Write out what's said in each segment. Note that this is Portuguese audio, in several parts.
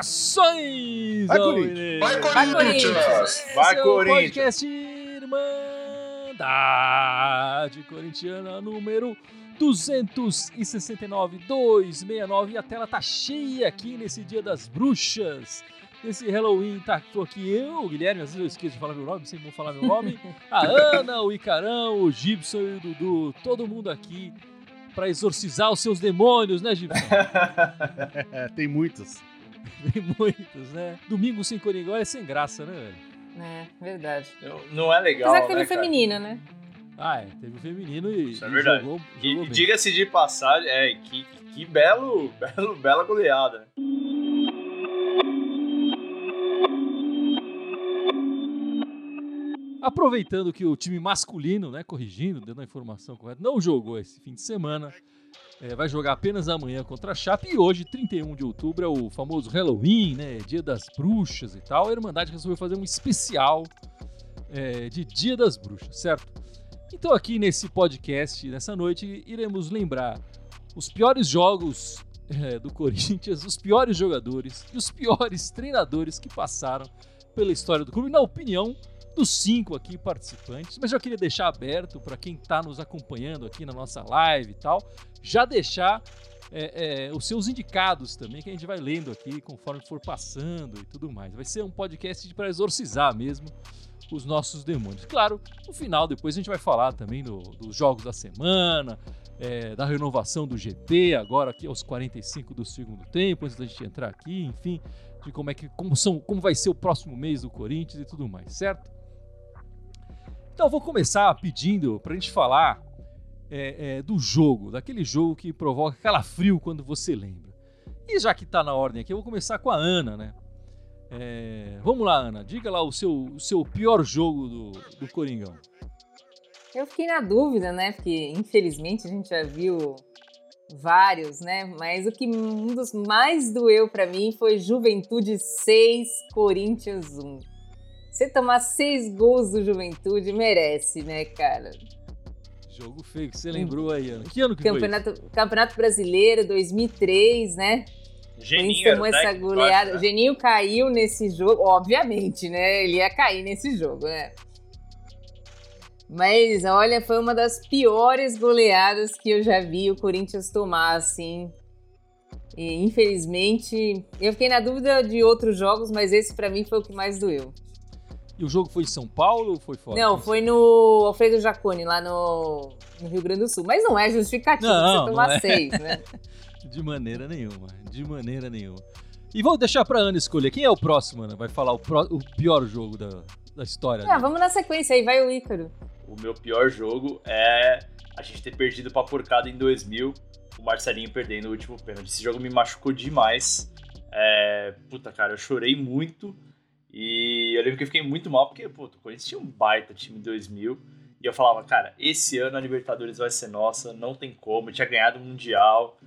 Saudações! Vai, Corinthians! Vai, Vai, Corinthians! Corinthians! Seu Corinthians! podcast Irmandade Corintiana número 269 269 e a tela tá cheia aqui nesse dia das bruxas. Nesse Halloween, tá tô aqui eu, o Guilherme, às vezes eu esqueço de falar meu nome, sempre vou falar meu nome. A Ana, o Icarão, o Gibson e o Dudu, todo mundo aqui pra exorcizar os seus demônios, né, Gibson? Tem muitos. Tem muitos, né? Domingo sem Coringão é sem graça, né, velho? É, verdade. Não, não é legal, Apesar que teve né, feminina, né? Ah, é, teve o feminino e, Isso é verdade. jogou, E, jogou e diga-se de passagem, é, que, que belo, belo, bela goleada. Aproveitando que o time masculino, né, corrigindo, dando a informação correta, não jogou esse fim de semana, é, vai jogar apenas amanhã contra a Chape e hoje, 31 de outubro, é o famoso Halloween, né, dia das bruxas e tal. A Irmandade resolveu fazer um especial é, de Dia das Bruxas, certo? Então aqui nesse podcast, nessa noite, iremos lembrar os piores jogos é, do Corinthians, os piores jogadores e os piores treinadores que passaram pela história do clube, na opinião dos cinco aqui participantes, mas eu queria deixar aberto para quem está nos acompanhando aqui na nossa live e tal, já deixar é, é, os seus indicados também, que a gente vai lendo aqui conforme for passando e tudo mais. Vai ser um podcast para exorcizar mesmo os nossos demônios. Claro, no final, depois a gente vai falar também do- dos jogos da semana, é, da renovação do GP, agora aqui aos 45 do segundo tempo, antes da gente entrar aqui, enfim, de como é que como são, como vai ser o próximo mês do Corinthians e tudo mais, certo? Então eu vou começar pedindo pra gente falar é, é, do jogo, daquele jogo que provoca calafrio quando você lembra. E já que tá na ordem aqui, eu vou começar com a Ana, né? É, vamos lá, Ana, diga lá o seu, o seu pior jogo do, do Coringão. Eu fiquei na dúvida, né? Porque infelizmente a gente já viu vários, né? Mas o que um dos mais doeu pra mim foi Juventude 6, Corinthians 1. Você tomar seis gols do Juventude merece, né, cara? Jogo feio que você lembrou aí, Ana. Que ano que foi? Campeonato, Campeonato Brasileiro 2003, né? Corinthians Geninho tomou essa goleada. né? Geninho caiu nesse jogo, obviamente, né? Ele ia cair nesse jogo, né? Mas olha, foi uma das piores goleadas que eu já vi o Corinthians tomar, assim. E infelizmente, eu fiquei na dúvida de outros jogos, mas esse pra mim foi o que mais doeu. E o jogo foi em São Paulo ou foi fora? Não, foi no Alfredo Jaconi, lá no, no Rio Grande do Sul. Mas não é justificativo Não, você não tomar é. seis, né? De maneira nenhuma, de maneira nenhuma. E vou deixar pra Ana escolher. Quem é o próximo, Ana? Vai falar o, pró- o pior jogo da, da história. Ah, vamos na sequência aí, vai o Ícaro. O meu pior jogo é a gente ter perdido pra porcada em 2000, o Marcelinho perdendo o último pênalti. Esse jogo me machucou demais. É, puta, cara, eu chorei muito. E eu lembro que eu fiquei muito mal, porque, pô, o Corinthians tinha um baita time em 2000. E eu falava, cara, esse ano a Libertadores vai ser nossa, não tem como. Eu tinha ganhado o Mundial.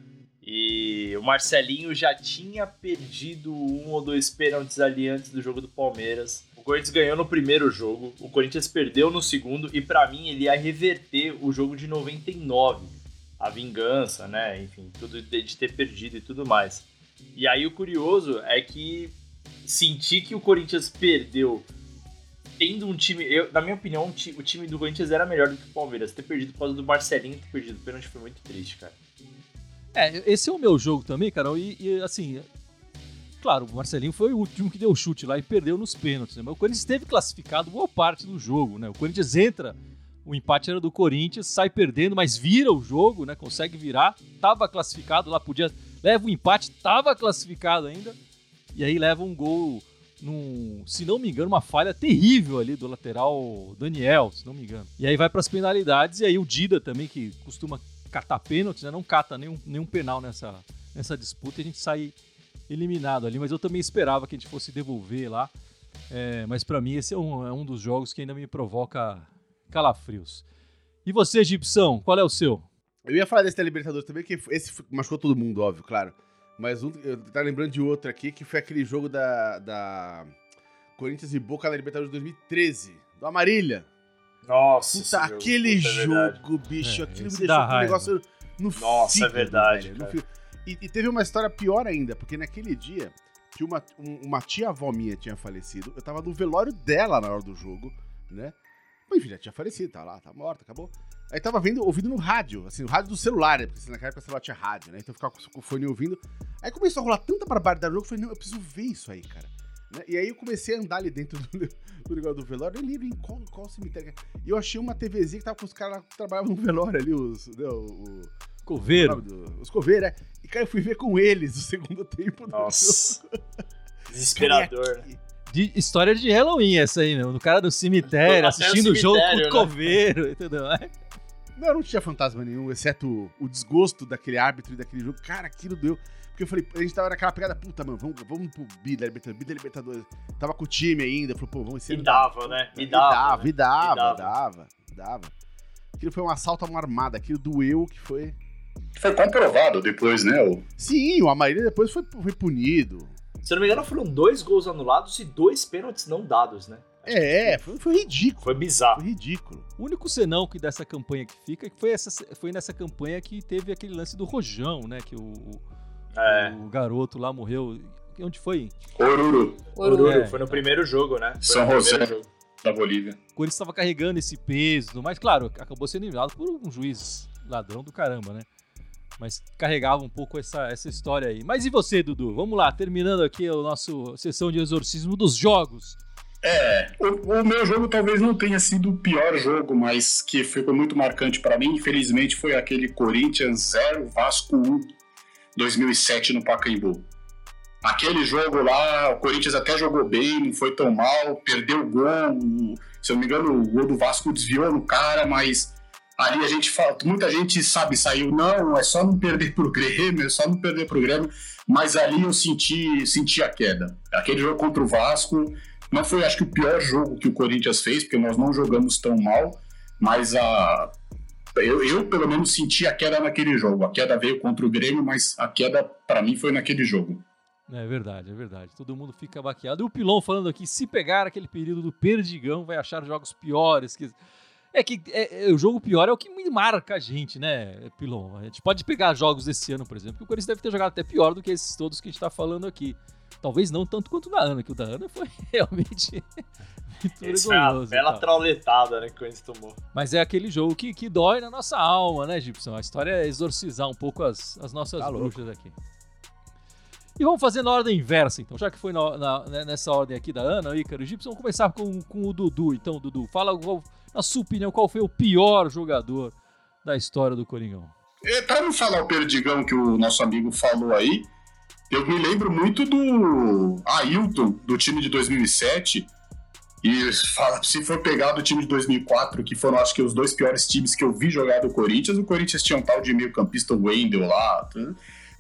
E o Marcelinho já tinha perdido um ou dois pênaltis ali antes do jogo do Palmeiras. O Corinthians ganhou no primeiro jogo, o Corinthians perdeu no segundo, e pra mim ele ia reverter o jogo de 99. A vingança, né? Enfim, tudo de ter perdido e tudo mais. E aí o curioso é que senti que o Corinthians perdeu tendo um time. Eu, na minha opinião, o time do Corinthians era melhor do que o Palmeiras. Ter perdido por causa do Marcelinho ter perdido o pênalti foi muito triste, cara. É, esse é o meu jogo também, Carol. E, e, assim, claro, o Marcelinho foi o último que deu o chute lá e perdeu nos pênaltis. Né? Mas o Corinthians esteve classificado boa parte do jogo, né? O Corinthians entra, o empate era do Corinthians, sai perdendo, mas vira o jogo, né? Consegue virar. Tava classificado lá, podia. Leva o empate, tava classificado ainda. E aí leva um gol. Num, se não me engano, uma falha terrível ali do lateral Daniel, se não me engano. E aí vai para as penalidades, e aí o Dida também, que costuma catar pênaltis, né? Não cata nenhum, nenhum penal nessa, nessa disputa e a gente sai eliminado ali. Mas eu também esperava que a gente fosse devolver lá. É, mas para mim esse é um, é um dos jogos que ainda me provoca calafrios. E você, Gibson, qual é o seu? Eu ia falar desse da Libertadores também, que esse machucou todo mundo, óbvio, claro. Mas um, eu tava lembrando de outro aqui, que foi aquele jogo da. da Corinthians e Boca na Libertadores 2013, do Amarília. Nossa, Puta, jogo, aquele puta, é jogo, bicho, É, aquilo me deixou com um negócio no Nossa, é verdade, velho, cara. E, e teve uma história pior ainda, porque naquele dia que uma, um- uma tia-avó minha tinha falecido, eu tava no velório dela na hora do jogo, né? Mas, enfim, já tinha falecido, tá lá, tá morta, acabou. Aí tava vendo, ouvindo no rádio, assim, no rádio do celular, né? Porque assim, naquela época o celular tinha rádio, né? Então eu ficava com, o fone ouvindo. Aí começou a rolar tanta barbaridade no jogo, eu falei, não, eu preciso ver isso aí, cara. Né? E aí eu comecei a andar ali dentro do, do negócio do velório, eu lembro em qual, qual cemitério. é. E eu achei uma TVzinha que tava com os caras lá que trabalhavam no velório ali, os. né, o, o, Coveiro. o do- os coveiros, né? E cara, eu fui ver com eles o segundo tempo do Nossa. jogo. Desesperador. Aqui- De história de Halloween essa aí, meu. Do cara do cemitério, Até o assistindo o jogo com cemitério, o né? coveiro, entendeu? Não, não tinha fantasma nenhum, exceto o, desgosto daquele árbitro e daquele jogo. Cara, aquilo deu. Porque eu falei, a gente tava naquela pegada, puta, mano, vamos, vamos pro B da Libertadores, B da Libertadores. Tava com o time ainda, falou, pô, vamos Me ser. dava, né? Dava. dava, né? me dava, Me dava. dava, dava. Aquilo foi um assalto a uma armada, aquilo doeu que foi. Foi comprovado depois, né? O... Sim, o Amarília depois foi, foi punido. Se eu não me engano, foram dois gols anulados e dois pênaltis não dados, né? É, foi, foi ridículo. Foi bizarro. Foi ridículo. O único senão que dessa campanha que fica é que foi, essa, foi nessa campanha que teve aquele lance do Rojão, né? Que o, o- É. o garoto lá morreu. Onde foi? Oruro, Oruro. É. Foi no primeiro jogo, né? Foi São no primeiro José. jogo. da Bolívia. O Corinthians estava carregando esse peso, mais claro, acabou sendo eliminado por um juiz ladrão do caramba, né? Mas carregava um pouco essa, essa história aí. Mas e você, Dudu? Vamos lá, terminando aqui a nossa sessão de exorcismo dos jogos. É, o, o meu jogo talvez não tenha sido o pior jogo, mas que ficou muito marcante pra mim, infelizmente, foi aquele Corinthians 0, Vasco 1, 2007 no Pacaembu. Aquele jogo lá, o Corinthians até jogou bem, não foi tão mal, perdeu o gol, se eu não me engano, o gol do Vasco desviou no cara, mas ali a gente fala, muita gente sabe, saiu, não, é só não perder pro Grêmio, é só não perder pro Grêmio, mas ali eu senti, senti a queda. Aquele jogo contra o Vasco, não foi, acho que, o pior jogo que o Corinthians fez, porque nós não jogamos tão mal, mas a. Eu, eu, pelo menos, senti a queda naquele jogo. A queda veio contra o Grêmio, mas a queda, pra mim, foi naquele jogo. É verdade, é verdade. Todo mundo fica baqueado. E o Pilon falando aqui, se pegar aquele período do Perdigão, vai achar jogos piores. Que... É que é- é- o jogo pior é o que marca a gente, né, Pilon? A gente pode pegar jogos desse ano, por exemplo, que o Corinthians deve ter jogado até pior do que esses todos que a gente tá falando aqui. Talvez não tanto quanto o da Ana, que o da Ana foi realmente muito Esse foi uma vergonhoso. e bela tal. trauletada, né, que o Corinthians tomou. Mas é aquele jogo que, que dói na nossa alma, né, Gibson? A história é exorcizar um pouco as, as nossas Tá louco. bruxas aqui. E vamos fazer na ordem inversa, então. Já que foi na- na- né, nessa ordem aqui da Ana, Ícaro e Gibson, vamos começar com, com o Dudu. Então, Dudu, fala, qual- na sua opinião, qual foi o pior jogador da história do Coringão? É, pra não falar o Perdigão que o nosso amigo falou aí, eu me lembro muito do Ailton, do time de 2007. E fala- se for pegar do time de 2004, que foram acho que os dois piores times que eu vi jogar do Corinthians, o Corinthians tinha um tal de meio-campista Wendel lá. tá?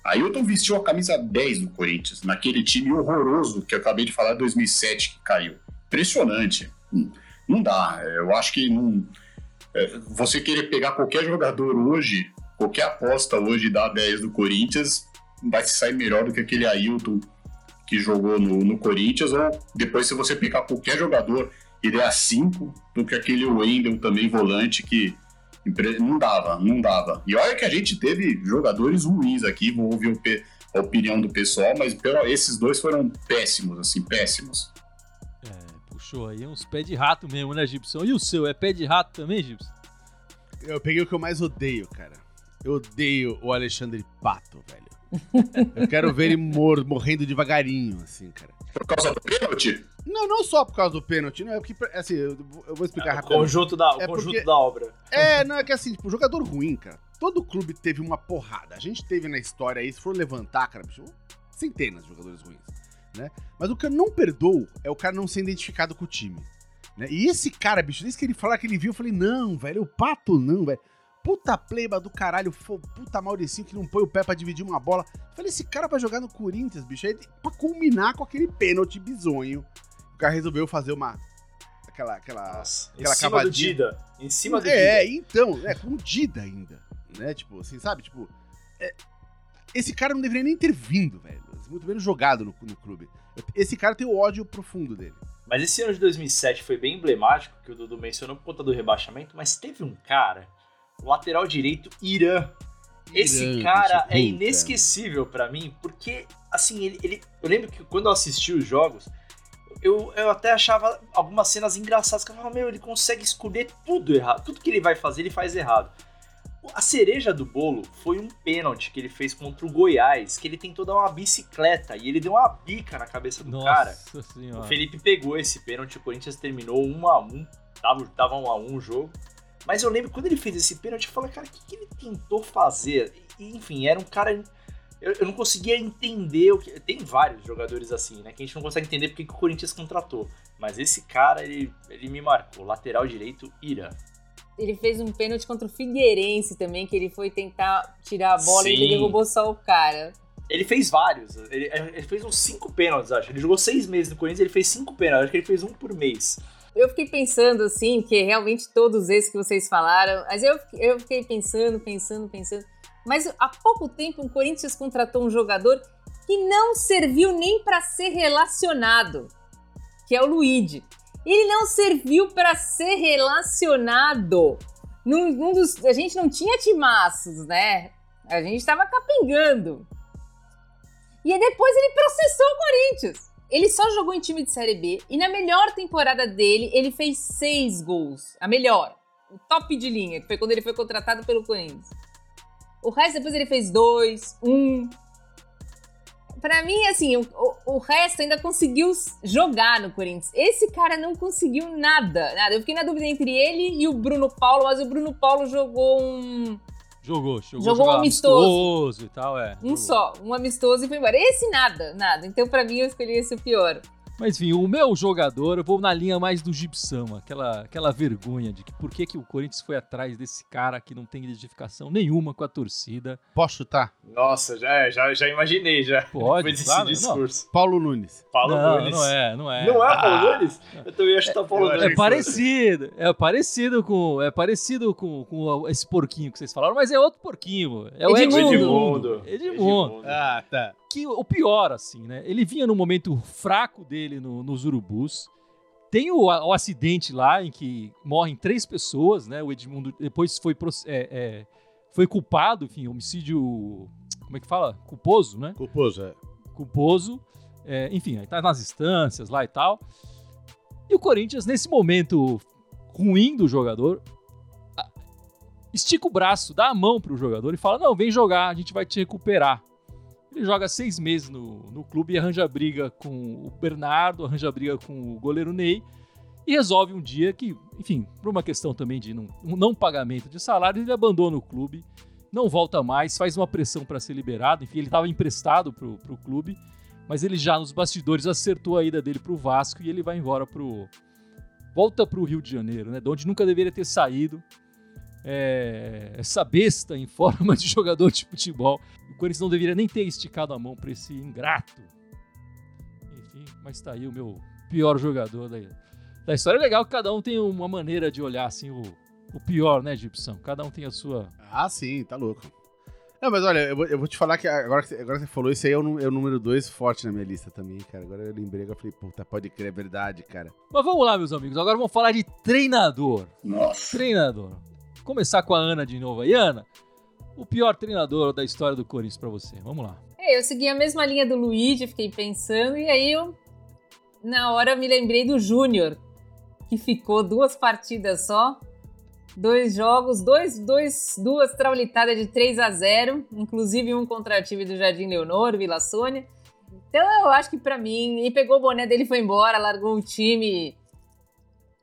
Ailton vestiu a camisa 10 do Corinthians, naquele time horroroso que eu acabei de falar, 2007, que caiu. Impressionante. Hum, Não dá. Eu acho que não. é, Você querer pegar qualquer jogador hoje, qualquer aposta hoje da 10 do Corinthians, vai se sair melhor do que aquele Ailton que jogou no, no Corinthians, ou depois se você pegar qualquer jogador e der a 5 do que aquele Wendel também volante que não dava, não dava. E olha que a gente teve jogadores ruins aqui, vou ouvir a opinião do pessoal, mas pelo- esses dois foram péssimos, assim, péssimos. É, puxou aí uns pés de rato mesmo, né, Gibson? E o seu, é pé de rato também, Gibson? Eu peguei o que eu mais odeio, cara. Eu odeio o Alexandre Pato, velho. Eu quero ver ele mor morrendo devagarinho, assim, cara. Por causa do pênalti? Não, não só por causa do pênalti, não. É porque, assim, eu, eu vou explicar o rapidamente. conjunto, da, o É conjunto porque- da obra. É, não, é que assim, tipo, jogador ruim, cara. Todo clube teve uma porrada. A gente teve na história aí, se for levantar, cara, bicho, centenas de jogadores ruins, né? Mas o que eu não perdoo é o cara não ser identificado com o time. Né? E esse cara, bicho, desde que ele falar que ele viu, eu falei, não, velho, o Pato não, velho. Puta pleba do caralho, fo- puta Mauricinho que não põe o pé pra dividir uma bola. Eu falei, esse cara vai jogar no Corinthians, bicho, aí pra culminar com aquele pênalti bizonho. O cara resolveu fazer uma... Aquela, aquela... Nossa, em aquela cima do cavadinha. Dida. Em cima do É, Dida. então, é, com o Dida ainda, né? Tipo, assim, sabe? Tipo, é, esse cara não deveria nem ter vindo, velho. Muito menos jogado no, no clube. Esse cara tem o ódio profundo dele. Mas esse ano de 2007 foi bem emblemático, que o Dudu mencionou por conta do rebaixamento, mas teve um cara, lateral direito, Irã. Esse Irã, cara é inesquecível pra mim, porque, assim, ele, ele- eu lembro que quando eu assisti os jogos, eu, eu até achava algumas cenas engraçadas, que eu falava, meu, ele consegue escolher tudo errado, tudo que ele vai fazer, ele faz errado. A cereja do bolo foi um pênalti que ele fez contra o Goiás, que ele tentou dar uma bicicleta e ele deu uma bica na cabeça do Nossa cara. senhora. O Felipe pegou esse pênalti, o Corinthians terminou 1 a 1 tava, tava 1 a 1 o jogo. Mas eu lembro quando ele fez esse pênalti, eu falei, cara, o que, que ele tentou fazer? E, enfim, era um cara. Eu, eu não conseguia entender o que. Tem vários jogadores assim, né? Que a gente não consegue entender porque que o Corinthians contratou. Mas esse cara, ele, ele me marcou. Lateral direito, Ira. Ele fez um pênalti contra o Figueirense também, que ele foi tentar tirar a bola e Sim. ele derrubou só o cara. Ele fez vários. Ele, ele fez uns cinco pênaltis, acho. Ele jogou seis meses no Corinthians, ele fez cinco pênaltis. Acho que ele fez um por mês. Eu fiquei pensando, assim, que realmente todos esses que vocês falaram, mas eu, eu fiquei pensando, pensando, pensando. Mas há pouco tempo o Corinthians contratou um jogador que não serviu nem para ser relacionado, que é o Luigi. Ele não serviu para ser relacionado. Num, num dos, a gente não tinha timaços, né? A gente estava capengando. E depois ele processou o Corinthians. Ele só jogou em time de Série B e na melhor temporada dele, ele fez seis gols. A melhor. O top de linha, que foi quando ele foi contratado pelo Corinthians. O resto depois ele fez dois, um. Pra mim, assim, o, o, o resto ainda conseguiu jogar no Corinthians. Esse cara não conseguiu nada, nada. Eu fiquei na dúvida entre ele e o Bruno Paulo, mas o Bruno Paulo jogou um, Jogou, jogou. Jogou jogava amistoso. amistoso e tal, é. um jogou. só, um amistoso e foi embora. Esse nada, nada. Então pra mim eu escolhi esse o pior. Mas enfim, o meu jogador, eu vou na linha mais do Gibson, aquela, aquela vergonha de que por que, que o Corinthians foi atrás desse cara que não tem identificação nenhuma com a torcida. Posso chutar? Nossa, já, já, já imaginei, já. Pode, Depois desse claro, discurso. Paulo Nunes. Paulo não, Nunes. não é, não é. Não é Paulo Ah, Nunes? Eu também acho que tá Paulo eu Nunes. É parecido, é parecido com, é parecido com, com esse porquinho que vocês falaram, mas é outro porquinho. É o Edmundo. Edmundo. Edmundo. Ah, tá. Que o pior, assim, né? Ele vinha no momento fraco dele no- nos urubus. Tem o, o acidente lá em que morrem três pessoas, né? O Edmundo depois foi, é, é, foi culpado, enfim, homicídio. Como é que fala? Culposo, né? Culposo, é. Culposo. É, enfim, aí tá nas instâncias lá e tal. E o Corinthians, nesse momento ruim do jogador, estica o braço, dá a mão pro jogador e fala: Não, vem jogar, a gente vai te recuperar. Ele joga seis meses no, no clube e arranja briga com o Bernardo, arranja briga com o goleiro Ney e resolve um dia que, enfim, por uma questão também de não, um não pagamento de salário, ele abandona o clube, não volta mais, faz uma pressão para ser liberado. Enfim, ele estava emprestado pro, pro clube, mas ele já nos bastidores acertou a ida dele pro Vasco e ele vai embora pro. Volta pro Rio de Janeiro, né? De onde nunca deveria ter saído. É, essa besta em forma de jogador de futebol. O Corinthians não deveria nem ter esticado a mão para esse ingrato. Enfim, mas tá aí o meu pior jogador da, da história. É legal que cada um tem uma maneira de olhar assim o, o pior, né, Gibson? Cada um tem a sua. Ah, sim, tá louco. Não, mas olha, eu vou, eu vou te falar que agora, que você- agora que você falou, isso aí é o, é o número dois forte na minha lista também, cara. Agora eu lembrei, eu falei, puta, pode crer, é verdade, cara. Mas vamos lá, meus amigos. Agora vamos falar de treinador. Nossa. Treinador. Vou começar com a Ana de novo aí. Ana, o pior treinador da história do Corinthians pra você. Vamos lá. É, eu segui a mesma linha do Luigi, fiquei pensando, e aí eu, na hora, me lembrei do Júnior, que ficou duas partidas só, dois jogos, dois, dois, duas traulitadas de 3 a 0 inclusive um contra o time do Jardim Leonor, Vila Sônia. Então eu acho que pra mim, ele pegou o boné dele e foi embora, largou o time.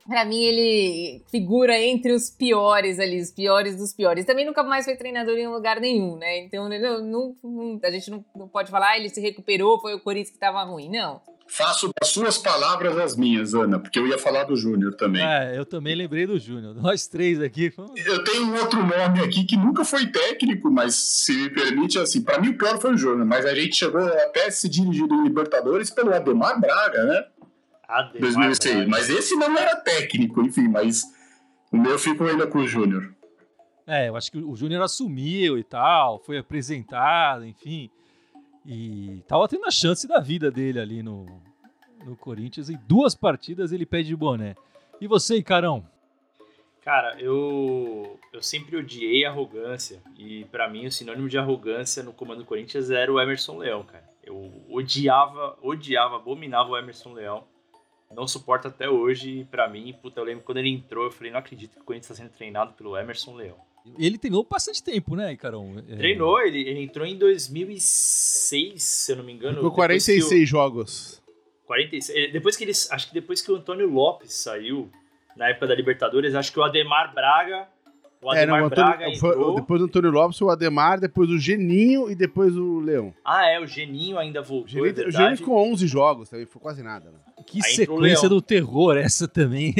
Pra mim, ele figura entre os piores ali, os piores dos piores. Também nunca mais foi treinador em lugar nenhum, né? Então, ele não- não- a gente não, não pode falar, ah, ele se recuperou, foi o Corinthians que tava ruim. Não. Faço das suas palavras as minhas, Ana, porque eu ia falar do Júnior também. É, eu também lembrei do Júnior. Nós três aqui. fomos- Eu tenho um outro nome aqui que nunca foi técnico, mas se me permite, assim, pra mim o pior foi o Júnior, mas a gente chegou até a se dirigir em Libertadores pelo Ademar Braga, né? Ademar 2006. Braga. Mas esse não era técnico, enfim, mas o meu ficou ainda com o Júnior. É, eu acho que o Júnior assumiu e tal, foi apresentado, enfim. E tava tendo a chance da vida dele ali no, no Corinthians. Em duas partidas ele pede de boné. E você, Icarão? Cara, eu eu sempre odiei arrogância e para mim o sinônimo de arrogância no comando do Corinthians era o Emerson Leão, cara. Eu odiava, odiava, abominava o Emerson Leão. Não suporto até hoje e pra mim, puta, eu lembro quando ele entrou, eu falei, não acredito que o Corinthians está sendo treinado pelo Emerson Leão. Ele treinou bastante tempo, né, Icarão? É... Treinou, ele, ele entrou em 2006, se eu não me engano. Ficou 46 jogos. 46. Depois que eles, acho que depois que o Antônio Lopes saiu, na época da Libertadores, acho que o Ademar Braga. O Ademar é, não, o Antônio, Braga foi, Depois do Antônio Lopes, o Ademar, depois o Geninho e depois o Leão. Ah, é, o Geninho ainda voltou. O Geninho, é o Geninho ficou 11 jogos também, foi quase nada. Né? Que Aí sequência do terror essa também.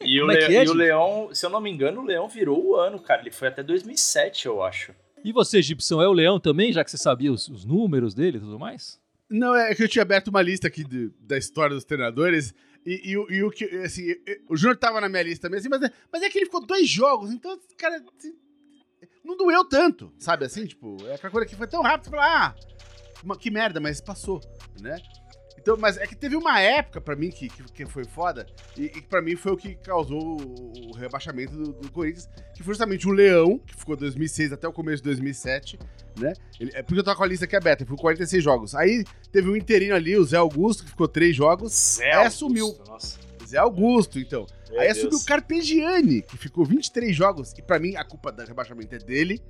E, o, é, é e o Leão, se eu não me engano, o Leão virou o ano, cara. Ele foi até 2007, eu acho. E você, Gibson, é o Leão também, já que você sabia os, os números dele e tudo mais? Não, é que eu tinha aberto uma lista aqui de, da história dos treinadores e, e, e, o que, assim, o Júnior tava na minha lista mesmo, assim, mas, mas é que ele ficou dois jogos, então, cara, assim, não doeu tanto, sabe assim? Tipo, é aquela coisa que foi tão rápido, você fala, ah, que merda, mas passou, né? Então, mas é que teve uma época para mim que, que, que, foi foda, e, e para mim foi o que causou o, rebaixamento do, do, Corinthians, que foi justamente o Leão, que ficou 2006 até o começo de 2007, né? Ele, é porque eu tava com a lista aqui aberta, foi 46 jogos. Aí teve um interino ali, o Zé Augusto, que ficou 3 jogos, Zé aí assumiu. Nossa. Zé Augusto, então. Meu aí Deus. assumiu o Carpegiani, que ficou 23 jogos, e para mim a culpa do rebaixamento é dele,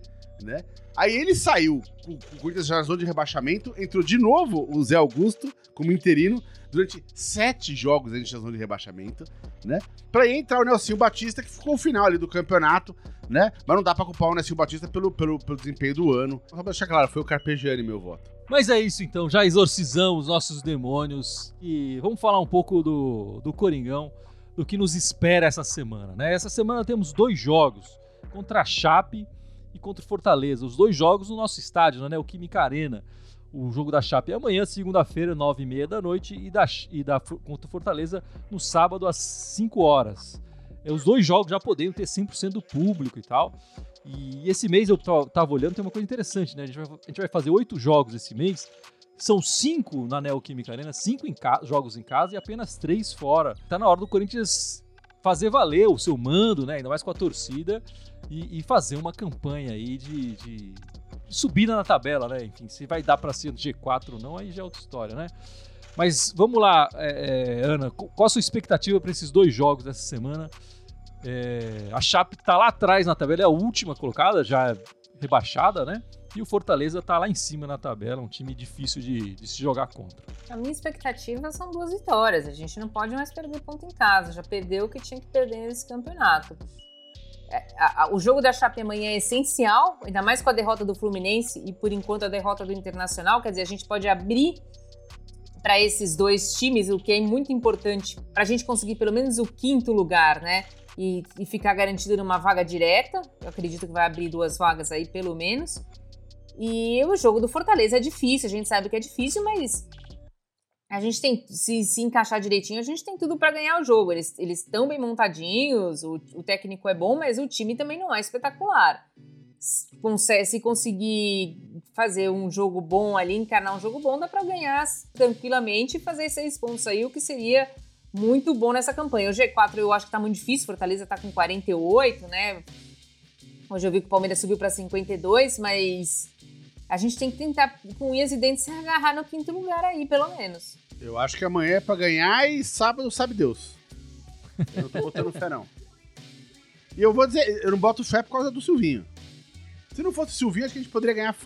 né? Aí ele saiu com o Corinthians já na zona de rebaixamento, entrou de novo o Zé Augusto como interino durante sete jogos a gente na zona de rebaixamento, né? Pra entrar o Nelsinho Batista, que ficou o final ali do campeonato, né? Mas não dá pra culpar o Nelsinho Batista pelo, pelo, pelo desempenho do ano. Só pra deixar claro, foi o Carpegiani meu voto. Mas é isso então, já exorcizamos nossos demônios e vamos falar um pouco do, do Coringão, do que nos espera essa semana, né? Essa semana temos dois jogos contra a Chape e contra o Fortaleza. Os dois jogos no nosso estádio, né? O Química Arena. O jogo da Chape é amanhã, segunda-feira, nove e meia da noite, e da, e da contra o Fortaleza no sábado às 5 horas. É, os dois jogos já poderiam ter 100% do público e tal. E esse mês eu tava olhando, tem uma coisa interessante, né? A gente vai, a gente vai fazer oito jogos esse mês. São cinco na Neoquímica Arena, cinco em jogos em casa e apenas três fora. Tá na hora do Corinthians fazer valer o seu mando, né? Ainda mais com a torcida e, e fazer uma campanha aí de, de, subida na tabela, né? Enfim, se vai dar para ser no G4 ou não, aí já é outra história, né? Mas vamos lá, é, é, Ana, qual a sua expectativa para esses dois jogos dessa semana? É, a Chape tá lá atrás na tabela, é a última colocada, já rebaixada, né? E o Fortaleza tá lá em cima na tabela, um time difícil de, de, se jogar contra. A minha expectativa são duas vitórias. A gente não pode mais perder ponto em casa. Já perdeu o que tinha que perder nesse campeonato. É, o jogo da Chape amanhã é essencial, ainda mais com a derrota do Fluminense e por enquanto a derrota do Internacional. Quer dizer, a gente pode abrir para esses dois times, o que é muito importante para a gente conseguir pelo menos o quinto lugar, né? E, e, ficar garantido numa vaga direta. Eu acredito que vai abrir duas vagas aí, pelo menos. E o jogo do Fortaleza é difícil, a gente sabe que é difícil, mas a gente tem, se, se encaixar direitinho, a gente tem tudo para ganhar o jogo. Eles estão bem montadinhos, o, o, técnico é bom, mas o time também não é espetacular. Se, se conseguir fazer um jogo bom ali, encarnar um jogo bom, dá para ganhar tranquilamente e fazer seis pontos aí, o que seria muito bom nessa campanha. O G4 eu acho que tá muito difícil, Fortaleza tá com 48, né? Hoje eu vi que o Palmeiras subiu para 52, mas a gente tem que tentar, com unhas e dentes, se agarrar no quinto lugar aí, pelo menos. Eu acho que amanhã é pra ganhar e sábado sabe Deus. Eu não tô botando fé, não. E eu vou dizer, eu não boto fé por causa do Silvinho. Se não fosse o Silvinho, acho que a gente poderia ganhar,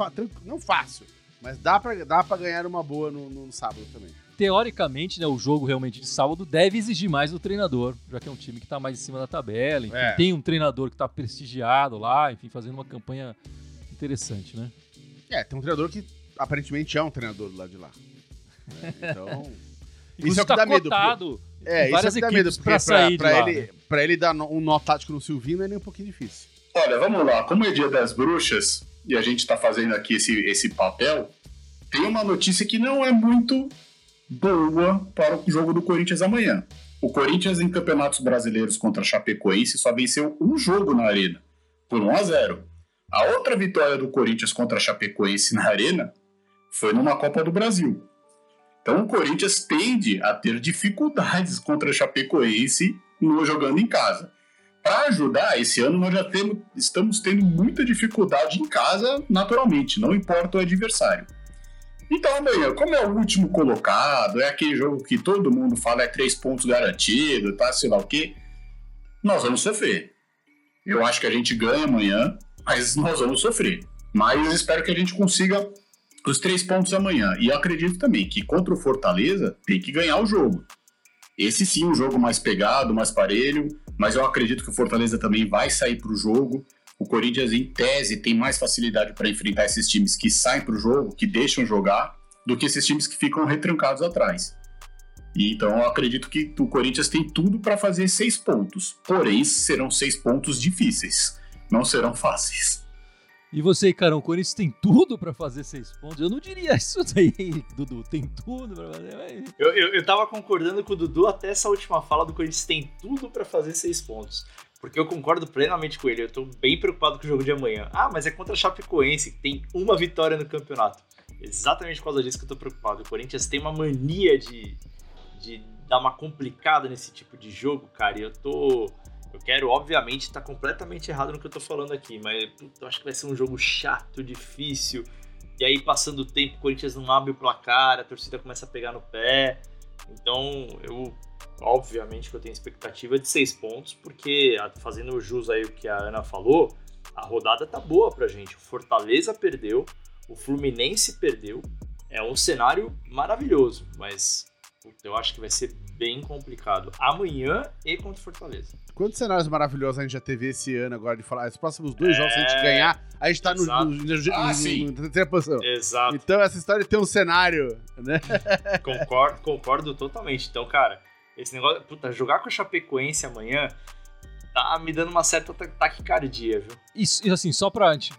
não fácil, mas dá pra, dá pra ganhar uma boa no, no sábado também. Teoricamente, né, o jogo realmente de sábado deve exigir mais do treinador, já que é um time que tá mais em cima da tabela, enfim, é. tem um treinador que tá prestigiado lá, enfim, fazendo uma campanha interessante, né? É, tem um treinador que aparentemente é um treinador do lado de lá. Né? Então. isso é o que tá dá medo. É, isso é o que dá medo, porque pra, pra, pra ele, né? pra ele dar um nó tático no Silvinho não é nem um pouquinho difícil. Olha, vamos lá. Como é dia das bruxas, e a gente tá fazendo aqui esse, esse papel, tem uma notícia que não é muito boa para o jogo do Corinthians amanhã. O Corinthians em campeonatos brasileiros contra Chapecoense só venceu um jogo na arena, por 1 a 0 a outra vitória do Corinthians contra Chapecoense na Arena foi numa Copa do Brasil. Então o Corinthians tende a ter dificuldades contra Chapecoense no jogando em casa. Para ajudar, esse ano nós já temos, estamos tendo muita dificuldade em casa, naturalmente, não importa o adversário. Então, amanhã, como é o último colocado, é aquele jogo que todo mundo fala é três pontos garantido, tá, sei lá o quê, nós vamos sofrer. Eu acho que a gente ganha amanhã, mas nós vamos sofrer. Mas espero que a gente consiga os três pontos amanhã. E acredito também que contra o Fortaleza tem que ganhar o jogo. Esse sim, um jogo mais pegado, mais parelho, mas eu acredito que o Fortaleza também vai sair para o jogo. O Corinthians, em tese, tem mais facilidade para enfrentar esses times que saem para o jogo, que deixam jogar, do que esses times que ficam retrancados atrás. E, então eu acredito que o Corinthians tem tudo para fazer seis pontos. Porém, serão seis pontos difíceis. Não serão fáceis. E você, Carão, o Corinthians tem tudo para fazer seis pontos? Eu não diria isso daí, Dudu. Tem tudo para fazer. Mas... Eu, eu, eu tava concordando com o Dudu até essa última fala do Corinthians tem tudo para fazer seis pontos. Porque eu concordo plenamente com ele. Eu tô bem preocupado com o jogo de amanhã. Ah, mas é contra a Chapecoense, que tem uma vitória no campeonato. Exatamente por causa disso que eu tô preocupado. O Corinthians tem uma mania de, de dar uma complicada nesse tipo de jogo, cara. E eu tô eu quero, obviamente, estar tá completamente errado no que eu tô falando aqui, mas eu acho que vai ser um jogo chato, difícil. E aí, passando o tempo, o Corinthians não abre o placar, a torcida começa a pegar no pé. Então, eu, obviamente, que eu tenho expectativa de seis pontos, porque, fazendo jus aí o que a Ana falou, a rodada tá boa pra gente. O Fortaleza perdeu, o Fluminense perdeu. É um cenário maravilhoso, mas eu acho que vai ser bem complicado. Amanhã e contra o Fortaleza. Quantos cenários maravilhosos a gente já teve esse ano agora de falar? Os próximos dois é... jogos, se a gente é, ganhar, a gente tá no, no, no, ah, no, no terceira posição. Exato. Então essa história tem um cenário, né? Concordo, concordo totalmente. Então, cara, esse negócio. Puta, jogar com a Chapecoense amanhã tá me dando uma certa taquicardia, viu? Isso, assim, só pra gente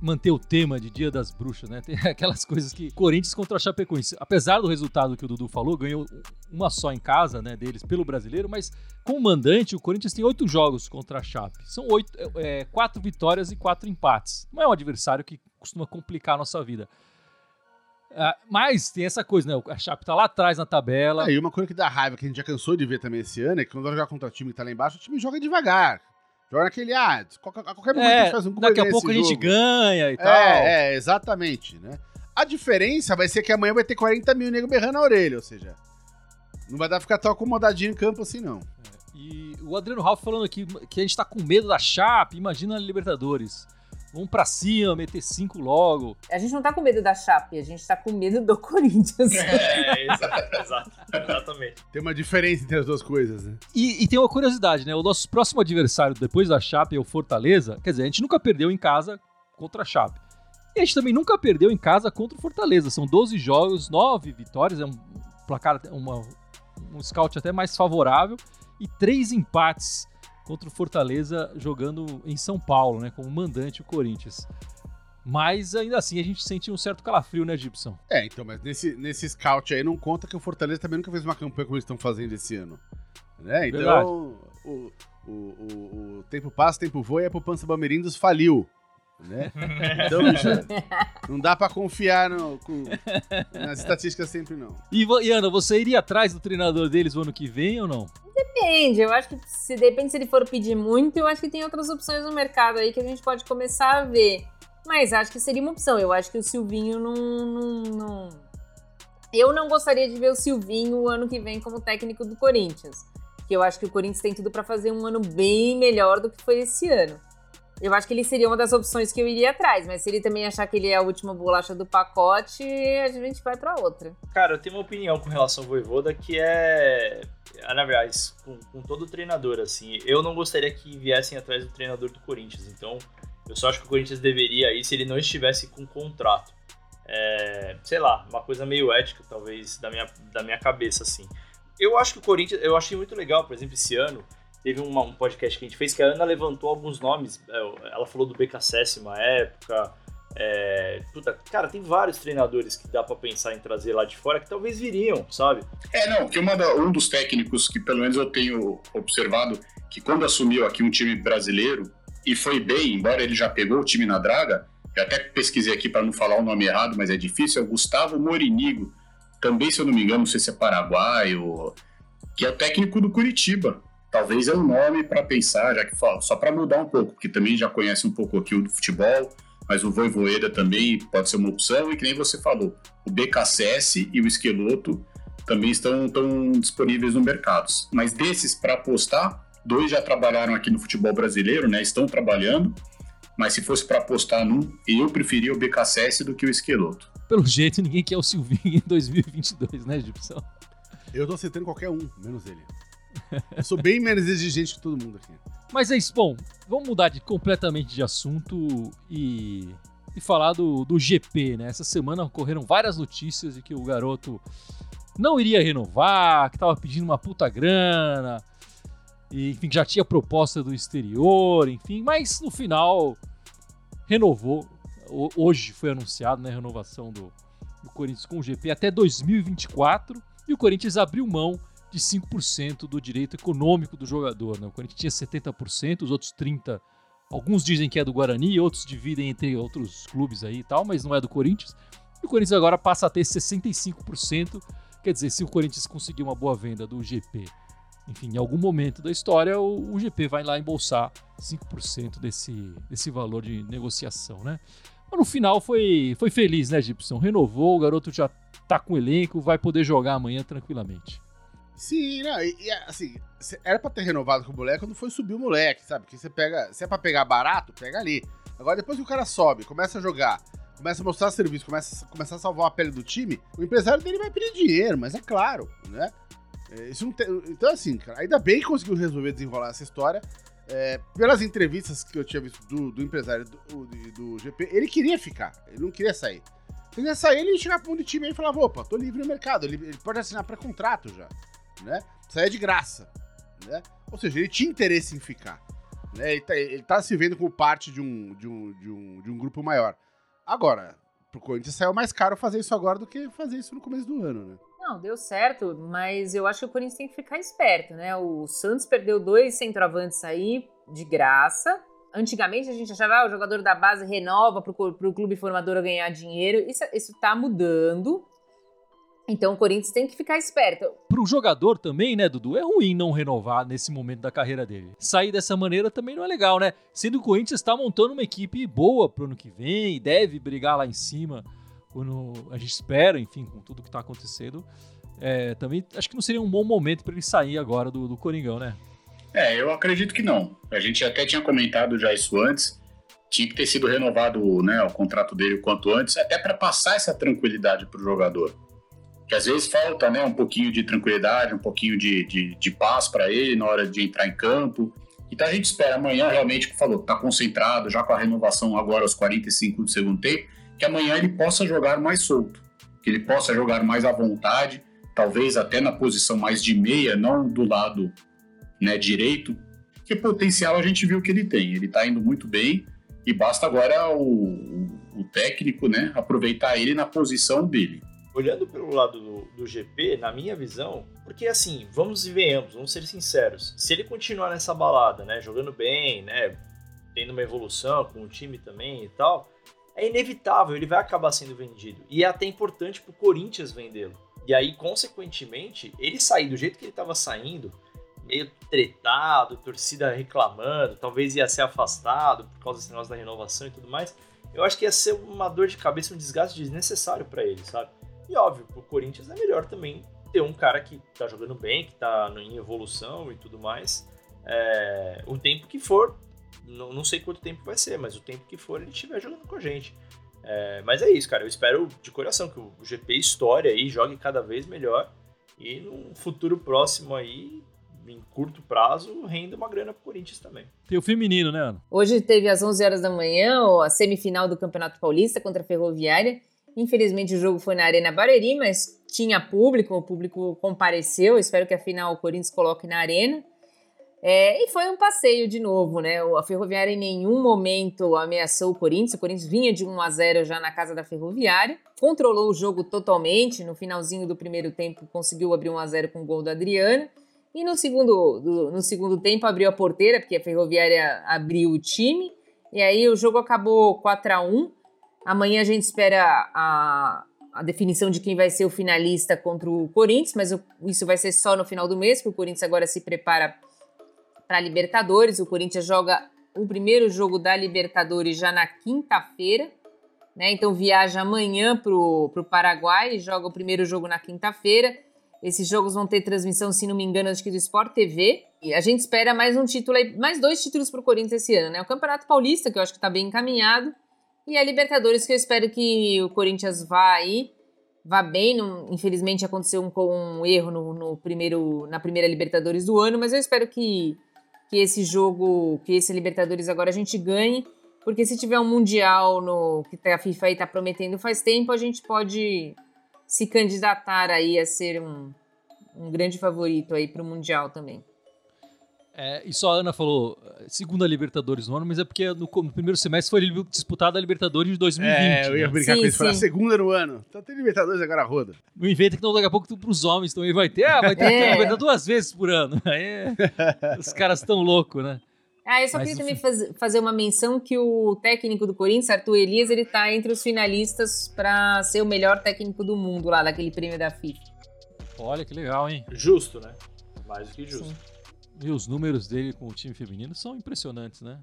manter o tema de Dia das Bruxas, né? Tem aquelas coisas que Corinthians contra a Chapecoense, apesar do resultado que o Dudu falou, ganhou uma só em casa, né, deles pelo brasileiro, mas com o mandante, o Corinthians tem oito jogos contra a Chape. São oito, é, quatro vitórias e quatro empates. Não é um adversário que costuma complicar a nossa vida. Uh, mas tem essa coisa, né? A Chape tá lá atrás na tabela. É, e uma coisa que dá raiva, que a gente já cansou de ver também esse ano, é que quando vai jogar contra o time que tá lá embaixo, o time joga devagar. Joga naquele, ah, a qualquer momento é, a gente faz um gol Daqui a pouco a gente ganha e é, tal. É, exatamente, né? A diferença vai ser que amanhã vai ter 40 mil nego berrando na orelha, ou seja, não vai dar pra ficar tão acomodadinho em campo assim, não. É, e o Adriano Ralf falando aqui que a gente tá com medo da Chape, imagina a Libertadores. Vamos pra cima, meter cinco logo. A gente não tá com medo da Chape, a gente tá com medo do Corinthians. É, exato, exato, exatamente. Tem uma diferença entre as duas coisas, né? E, e, tem uma curiosidade, né? O nosso próximo adversário depois da Chape é o Fortaleza. Quer dizer, a gente nunca perdeu em casa contra a Chape. E a gente também nunca perdeu em casa contra o Fortaleza. São 12 jogos, 9 vitórias, é um placar, uma, um scout até mais favorável. E três empates contra o Fortaleza jogando em São Paulo, né? Como mandante o Corinthians. Mas ainda assim a gente sente um certo calafrio, né, Gibson? É, então, mas nesse, nesse scout aí não conta que o Fortaleza também nunca fez uma campanha como eles estão fazendo esse ano. Né? Então, o, o, o, o, tempo passa, o tempo voa e a poupança Bamerindos faliu. Né? Então, não dá para confiar no, com, nas estatísticas sempre, não. E, e Ana, você iria atrás do treinador deles no ano que vem ou não? Depende, eu acho que se depende se ele for pedir muito, eu acho que tem outras opções no mercado aí que a gente pode começar a ver. Mas acho que seria uma opção. Eu acho que o Silvinho não, não, não... Eu não gostaria de ver o Silvinho o ano que vem como técnico do Corinthians. Que eu acho que o Corinthians tem tudo para fazer um ano bem melhor do que foi esse ano. Eu acho que ele seria uma das opções que eu iria atrás, mas se ele também achar que ele é a última bolacha do pacote, a gente vai para outra. Cara, eu tenho uma opinião com relação ao Voivoda que é ah, na verdade, com, com todo treinador, assim, eu não gostaria que viessem atrás do treinador do Corinthians. Então, eu só acho que o Corinthians deveria ir se ele não estivesse com contrato. É, sei lá, uma coisa meio ética, talvez, da minha, da minha cabeça, assim. Eu acho que o Corinthians, eu achei muito legal, por exemplo, esse ano, teve uma, um podcast que a gente fez que a Ana levantou alguns nomes. É, ela falou do BKSS uma época, é, puta, cara, tem vários treinadores que dá para pensar em trazer lá de fora que talvez viriam, sabe? É, não, que uma da, um dos técnicos que pelo menos eu tenho observado que quando assumiu aqui um time brasileiro e foi bem, embora ele já pegou o time na draga, eu até pesquisei aqui para não falar o nome errado, mas é difícil, é o Gustavo Morinigo. também, se eu não me engano, não sei se é paraguaio, que é o técnico do Curitiba. Talvez é um nome para pensar, já que falo, só para mudar um pouco, porque também já conhece um pouco aqui o do futebol, mas o Voivoeda também pode ser uma opção, e que nem você falou, o BKSS e o Esqueloto também estão, estão disponíveis no mercado. Mas desses para apostar, dois já trabalharam aqui no futebol brasileiro, né? Estão trabalhando, mas se fosse para apostar num, eu preferia o BKSS do que o Esqueloto. Pelo jeito, ninguém quer o Silvinho em 2022, né, Gibson? Eu tô aceitando qualquer um, menos ele. Eu sou bem menos exigente que todo mundo aqui. Mas é isso, bom, vamos mudar de, completamente de assunto e, e falar do, do GP, né? Essa semana ocorreram várias notícias de que o garoto não iria renovar, que tava pedindo uma puta grana, e, enfim, já tinha proposta do exterior, enfim, mas no final renovou. Hoje foi anunciado né, a renovação do, do Corinthians com o GP até 2024 e o Corinthians abriu mão de 5% do direito econômico do jogador. Né? O Corinthians tinha 70%, os outros 30%, alguns dizem que é do Guarani, outros dividem entre outros clubes aí e tal, mas não é do Corinthians. E o Corinthians agora passa a ter 65%, quer dizer, se o Corinthians conseguir uma boa venda do GP, enfim, em algum momento da história, o, o GP vai lá embolsar 5% desse, desse valor de negociação, né? Mas no final foi, foi feliz, né, Gibson? Renovou, o garoto já tá com o elenco, vai poder jogar amanhã tranquilamente. Sim, não, e, e, assim, era pra ter renovado com o moleque quando foi subir o moleque, sabe? Que você pega, se é pra pegar barato, pega ali. Agora, depois que o cara sobe, começa a jogar, começa a mostrar serviço, começa, começa a salvar a pele do time, o empresário dele vai pedir dinheiro, mas é claro, né? É, isso tem, então, assim, cara, ainda bem que conseguiu resolver desenrolar essa história. É, pelas entrevistas que eu tinha visto do, do empresário do, do, do, GP, ele queria ficar, ele não queria sair. Se ele ia sair, ele ia chegar mundo de time e falava: opa, tô livre no mercado, ele, ele pode assinar pré-contrato já, né? Saia de graça, né? Ou seja, ele tinha interesse em ficar. Né? Ele, tá, ele tá se vendo como parte de um, de um, de um, de um grupo maior. Agora, pro Corinthians saiu mais caro fazer isso agora do que fazer isso no começo do ano, né? Não, deu certo, mas eu acho que o Corinthians tem que ficar esperto, né? O Santos perdeu dois centroavantes aí de graça. Antigamente a gente achava ah, o jogador da base renova para o clube formador ganhar dinheiro. Isso, isso tá mudando. Então o Corinthians tem que ficar esperto. Para o jogador também, né, Dudu? É ruim não renovar nesse momento da carreira dele. Sair dessa maneira também não é legal, né? Sendo que o Corinthians está montando uma equipe boa pro ano que vem e deve brigar lá em cima quando a gente espera, enfim, com tudo que está acontecendo, é, também acho que não seria um bom momento para ele sair agora do, do Coringão, né? É, eu acredito que não. A gente até tinha comentado já isso antes. Tinha que ter sido renovado né, o contrato dele o quanto antes, até para passar essa tranquilidade para o jogador. Que às vezes falta né, um pouquinho de tranquilidade, um pouquinho de, de, de paz para ele na hora de entrar em campo. Então a gente espera amanhã realmente, que falou, tá concentrado, já com a renovação agora aos 45 do segundo tempo que amanhã ele possa jogar mais solto, que ele possa jogar mais à vontade, talvez até na posição mais de meia, não do lado né, direito, que potencial a gente viu que ele tem. Ele está indo muito bem e basta agora o, o, técnico né, aproveitar ele na posição dele. Olhando pelo lado do, do, GP, na minha visão, porque assim, vamos e venhamos, vamos ser sinceros. Se ele continuar nessa balada, né, jogando bem, né, tendo uma evolução com o time também e tal, é inevitável, ele vai acabar sendo vendido. E é até importante pro Corinthians vendê-lo. E aí, consequentemente, ele sair do jeito que ele estava saindo, meio tretado, torcida reclamando, talvez ia ser afastado por causa desse negócio da renovação e tudo mais. Eu acho que ia ser uma dor de cabeça, um desgaste desnecessário para ele, sabe? E óbvio, pro Corinthians é melhor também ter um cara que tá jogando bem, que tá em evolução e tudo mais. É, o tempo que for não, não sei quanto tempo vai ser, mas o tempo que for ele estiver jogando com a gente. É, mas é isso, cara. Eu espero de coração que o GP História aí jogue cada vez melhor e num futuro próximo aí, em curto prazo, renda uma grana pro Corinthians também. Tem o feminino, né, Ana? Hoje teve às 11 horas da manhã a semifinal do Campeonato Paulista contra a Ferroviária. Infelizmente o jogo foi na Arena Barueri, mas tinha público, o público compareceu. Espero que a final o Corinthians coloque na Arena. É, e foi um passeio de novo, né? A Ferroviária em nenhum momento ameaçou o Corinthians. O Corinthians vinha de 1 a 0 já na casa da Ferroviária, controlou o jogo totalmente. No finalzinho do primeiro tempo, conseguiu abrir 1 a 0 com o gol da Adriana. E no segundo, do, no segundo tempo abriu a porteira, porque a Ferroviária abriu o time. E aí o jogo acabou 4 a 1 Amanhã a gente espera a, a definição de quem vai ser o finalista contra o Corinthians, mas isso vai ser só no final do mês, porque o Corinthians agora se prepara para a Libertadores. O Corinthians joga o primeiro jogo da Libertadores já na quinta-feira, né? Então viaja amanhã para o Paraguai e joga o primeiro jogo na quinta-feira. Esses jogos vão ter transmissão, se não me engano, acho que do Sport TV. E a gente espera mais um título, mais dois títulos para o Corinthians esse ano, né? O Campeonato Paulista, que eu acho que está bem encaminhado, e a Libertadores, que eu espero que o Corinthians vá aí, vá bem. Não, infelizmente aconteceu um, um erro no, no, primeiro, na primeira Libertadores do ano, mas eu espero que, que esse jogo, que esse Libertadores agora a gente ganhe. Porque se tiver um Mundial no que a FIFA está prometendo faz tempo, a gente pode se candidatar aí a ser um, um grande favorito aí para o Mundial também. É, e só a Ana falou segunda Libertadores no ano, mas é porque no, no primeiro semestre foi disputada a Libertadores de 2020. É, eu ia né? brincar sim, com isso, falar sim. segunda no ano. Então tem Libertadores agora roda. Não inventa que não, daqui a pouco tudo pros homens também vai ter. Ah, vai ter É. Libertadores duas vezes por ano. Aí os caras estão loucos, né? Ah, eu só Mas queria também faz- fazer uma menção que o técnico do Corinthians, Arthur Elias, ele tá entre os finalistas para ser o melhor técnico do mundo lá, daquele prêmio da FIFA. Olha que legal, hein? Justo, né? Mais do que justo. Sim. E os números dele com o time feminino são impressionantes, né?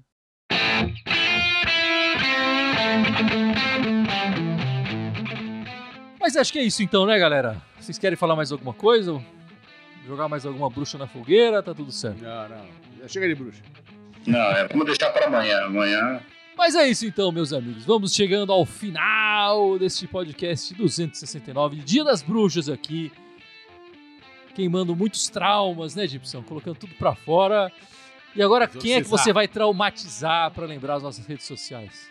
Mas acho que é isso então, né, galera? Vocês querem falar mais alguma coisa? Jogar mais alguma bruxa na fogueira? Tá tudo certo. Não, não. Já chega de bruxa. Não, é, vamos deixar para amanhã. Amanhã. Mas é isso então, meus amigos. Vamos chegando ao final deste podcast 269, Dia das Bruxas aqui. Queimando muitos traumas, né, Gibson? Colocando tudo pra fora. E agora, quem é que você vai traumatizar pra lembrar as nossas redes sociais?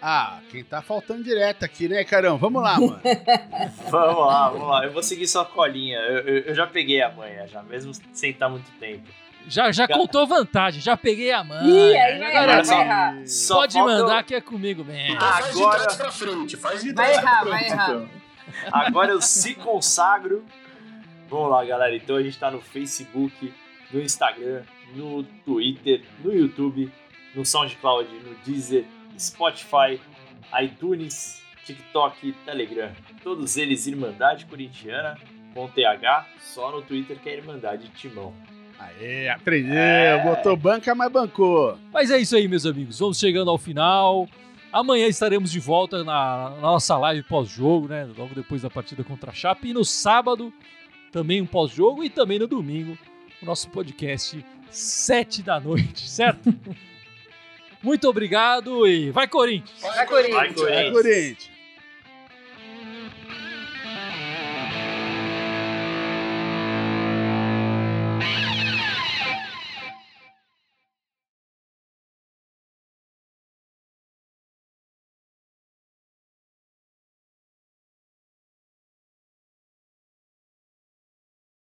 Ah, quem tá faltando direto aqui, né, Carão? Vamos lá, mano. Vamos lá, vamos lá. Eu vou seguir sua colinha. Eu, eu- eu já peguei a manha, já, mesmo sem estar muito tempo. Já, já contou vantagem, já peguei a mãe. Ih, aí vai Agora errar, só- vai errar. Só pode falta mandar que é comigo mesmo. Então faz de Agora- trás pra frente. Faz de Vai trás errar, pra vai frente. errar. então. Agora eu se consagro. Vamos lá, galera. Então a gente tá no Facebook, no Instagram, no Twitter, no YouTube, no SoundCloud, no Deezer, Spotify, iTunes, TikTok, Telegram. Todos eles Irmandade Corintiana com TH, só no Twitter que é Irmandade Timão. Aê, aprendeu. É. Botou banca, mas bancou. Mas é isso aí, meus amigos. Vamos chegando ao final. Amanhã estaremos de volta na, na nossa live pós-jogo, né? Logo depois da partida contra a Chape. E no sábado, também um pós-jogo. E também no domingo, o nosso podcast, sete da noite, certo? Muito obrigado e vai, Corinthians! Vai, Corinthians. Vai, É Corinthians.